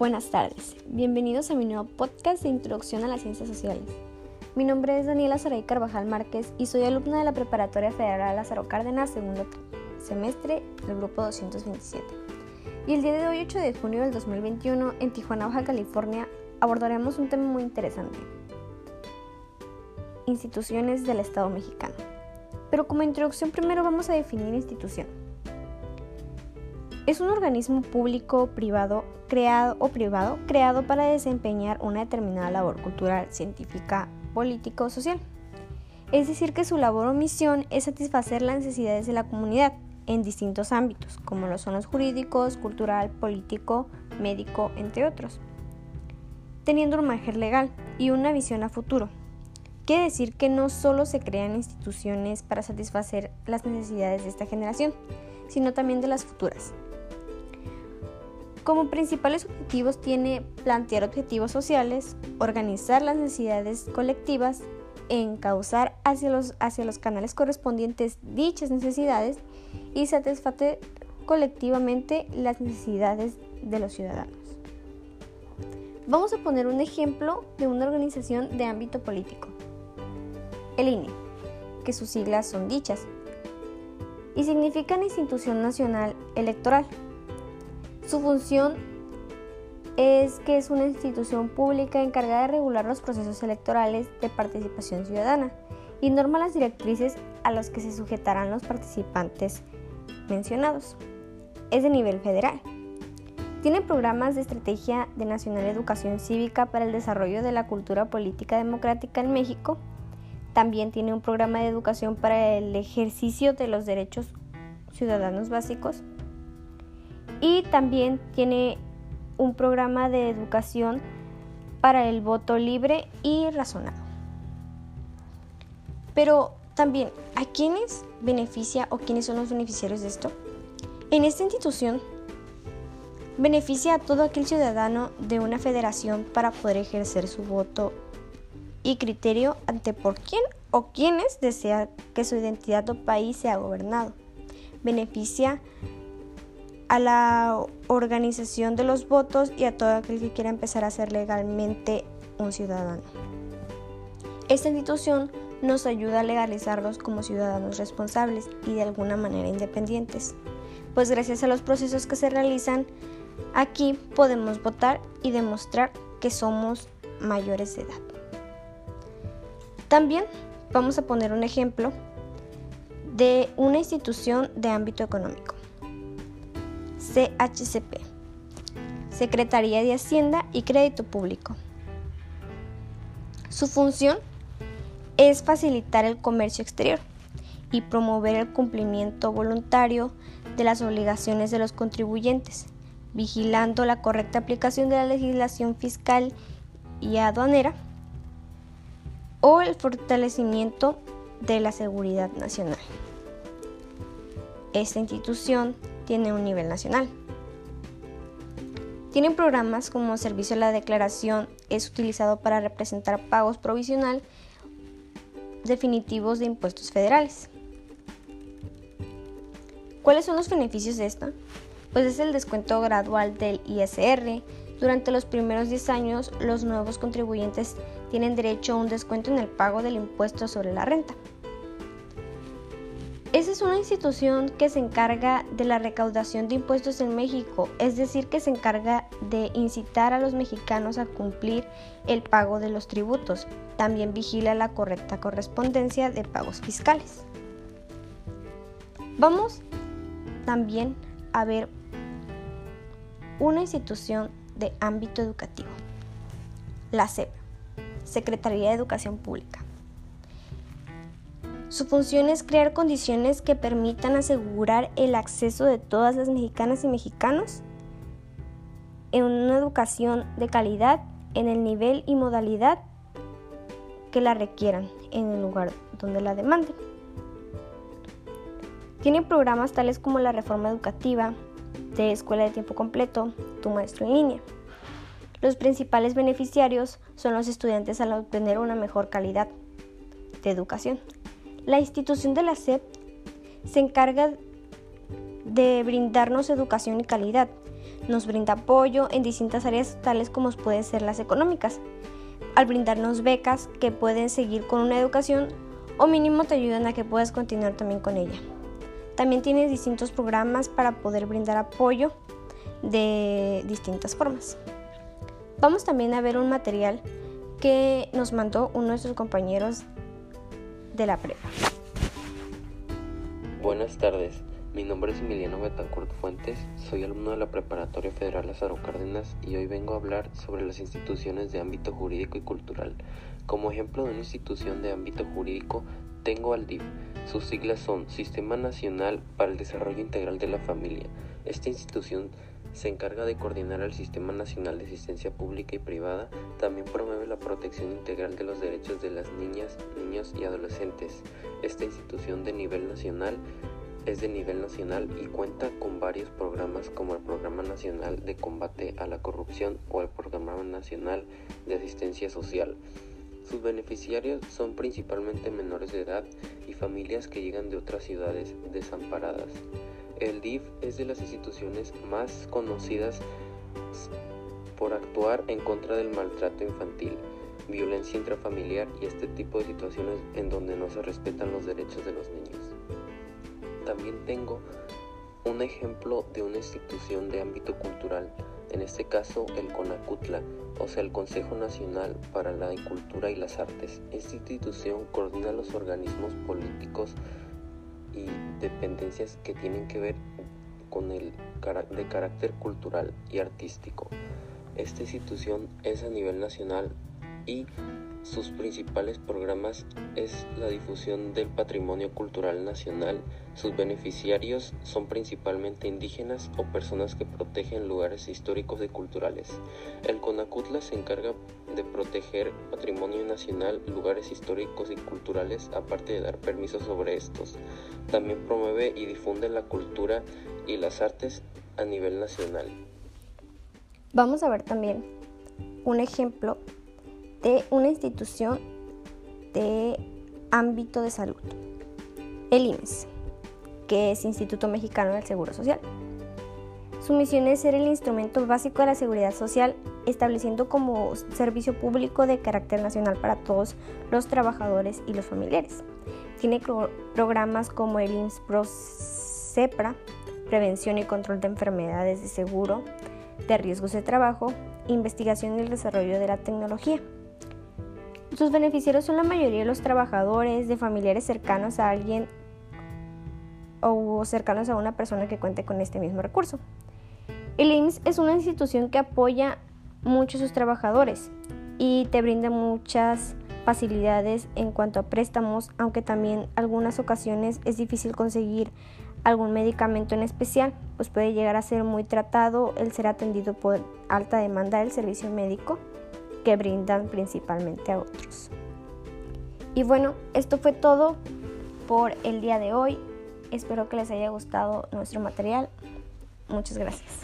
Buenas tardes, bienvenidos a mi nuevo podcast de Introducción a las Ciencias Sociales. Mi nombre es Daniela Saray Carvajal Márquez y soy alumna de la Preparatoria Federal Lázaro Cárdenas, segundo semestre del grupo 227. Y el día de hoy, 8 de junio del 2021, en Tijuana, Baja California, abordaremos un tema muy interesante. Instituciones del Estado mexicano. Pero como introducción primero vamos a definir institución. Es un organismo público privado creado o privado creado para desempeñar una determinada labor cultural, científica, política o social. Es decir, que su labor o misión es satisfacer las necesidades de la comunidad en distintos ámbitos, como los son los jurídicos, cultural, político, médico, entre otros, teniendo un margen legal y una visión a futuro. Quiere decir que no solo se crean instituciones para satisfacer las necesidades de esta generación, sino también de las futuras. Como principales objetivos tiene plantear objetivos sociales, organizar las necesidades colectivas, encauzar hacia los, canales correspondientes dichas necesidades y satisfacer colectivamente las necesidades de los ciudadanos. Vamos a poner un ejemplo de una organización de ámbito político. El INE, que sus siglas son dichas, y significan Institución Nacional Electoral. Su función es que es una institución pública encargada de regular los procesos electorales de participación ciudadana y norma las directrices a las que se sujetarán los participantes mencionados. Es de nivel federal. Tiene programas de estrategia de Nacional Educación Cívica para el desarrollo de la cultura política democrática en México. También tiene un programa de educación para el ejercicio de los derechos ciudadanos básicos y también tiene un programa de educación para el voto libre y razonado. Pero también, ¿a quiénes beneficia o quiénes son los beneficiarios de esto? En esta institución beneficia a todo aquel ciudadano de una federación para poder ejercer su voto y criterio ante por quién o quiénes desea que su identidad o país sea gobernado. Beneficia la organización de los votos y a todo aquel que quiera empezar a ser legalmente un ciudadano. Esta institución nos ayuda a legalizarlos como ciudadanos responsables y de alguna manera independientes, pues gracias a los procesos que se realizan aquí podemos votar y demostrar que somos mayores de edad. También vamos a poner un ejemplo de una institución de ámbito económico. CHCP, Secretaría de Hacienda y Crédito Público. Su función es facilitar el comercio exterior y promover el cumplimiento voluntario de las obligaciones de los contribuyentes, vigilando la correcta aplicación de la legislación fiscal y aduanera o el fortalecimiento de la seguridad nacional. Esta institución tiene un nivel nacional. Tienen programas como Servicio a la Declaración, es utilizado para representar pagos provisional definitivos de impuestos federales. ¿Cuáles son los beneficios de esta? Pues es el descuento gradual del ISR. Durante los primeros 10 años, los nuevos contribuyentes tienen derecho a un descuento en el pago del impuesto sobre la renta. Esa es una institución que se encarga de la recaudación de impuestos en México, es decir, que se encarga de incitar a los mexicanos a cumplir el pago de los tributos. También vigila la correcta correspondencia de pagos fiscales. Vamos también a ver una institución de ámbito educativo, la SEP, Secretaría de Educación Pública. Su función es crear condiciones que permitan asegurar el acceso de todas las mexicanas y mexicanos en una educación de calidad en el nivel y modalidad que la requieran en el lugar donde la demanden. Tiene programas tales como la reforma educativa, de escuela de tiempo completo, tu maestro en línea. Los principales beneficiarios son los estudiantes al obtener una mejor calidad de educación. La institución de la SEP se encarga de brindarnos educación y calidad. nos brinda apoyo en distintas áreas tales como pueden ser las económicas, al brindarnos becas que pueden seguir con una educación o mínimo te ayudan a que puedas continuar también con ella. También tiene distintos programas para poder brindar apoyo de distintas formas. Vamos también a ver un material que nos mandó uno de nuestros compañeros la prepa. Buenas tardes, mi nombre es Emiliano Betancourt Fuentes, soy alumno de la Preparatoria Federal Lázaro Cárdenas y hoy vengo a hablar sobre las instituciones de ámbito jurídico y cultural. Como ejemplo de una institución de ámbito jurídico, tengo al DIF. Sus siglas son Sistema Nacional para el Desarrollo Integral de la Familia. Esta institución se encarga de coordinar el Sistema Nacional de Asistencia Pública y Privada, también promueve la protección integral de los derechos de las niñas, niños y adolescentes. Esta institución de nivel nacional es de nivel nacional y cuenta con varios programas como el Programa Nacional de Combate a la Corrupción o el Programa Nacional de Asistencia Social. Sus beneficiarios son principalmente menores de edad y familias que llegan de otras ciudades desamparadas. El DIF es de las instituciones más conocidas por actuar en contra del maltrato infantil, violencia intrafamiliar y este tipo de situaciones en donde no se respetan los derechos de los niños. También tengo un ejemplo de una institución de ámbito cultural, en este caso el CONACUTLA, o sea el Consejo Nacional para la Cultura y las Artes. Esta institución coordina los organismos políticos y dependencias que tienen que ver con el de carácter cultural y artístico. Esta institución es a nivel nacional y sus principales programas es la difusión del patrimonio cultural nacional. Sus beneficiarios son principalmente indígenas o personas que protegen lugares históricos y culturales. El CONACUTLA se encarga de proteger patrimonio nacional, lugares históricos y culturales, aparte de dar permisos sobre estos. También promueve y difunde la cultura y las artes a nivel nacional. Vamos a ver también un ejemplo de una institución de ámbito de salud, el IMSS, que es Instituto Mexicano del Seguro Social. Su misión es ser el instrumento básico de la seguridad social, estableciendo como servicio público de carácter nacional para todos los trabajadores y los familiares. Tiene programas como el IMSS Pro CEPRA, Prevención y Control de Enfermedades de Seguro, de Riesgos de Trabajo, Investigación y el Desarrollo de la Tecnología. Sus beneficiarios son la mayoría de los trabajadores, de familiares cercanos a alguien o cercanos a una persona que cuente con este mismo recurso. El IMSS es una institución que apoya mucho a sus trabajadores y te brinda muchas facilidades en cuanto a préstamos, aunque también algunas ocasiones es difícil conseguir algún medicamento en especial, pues puede llegar a ser muy tratado el ser atendido por alta demanda del servicio médico que brindan principalmente a otros. Y bueno, esto fue todo por el día de hoy. Espero que les haya gustado nuestro material. Muchas gracias.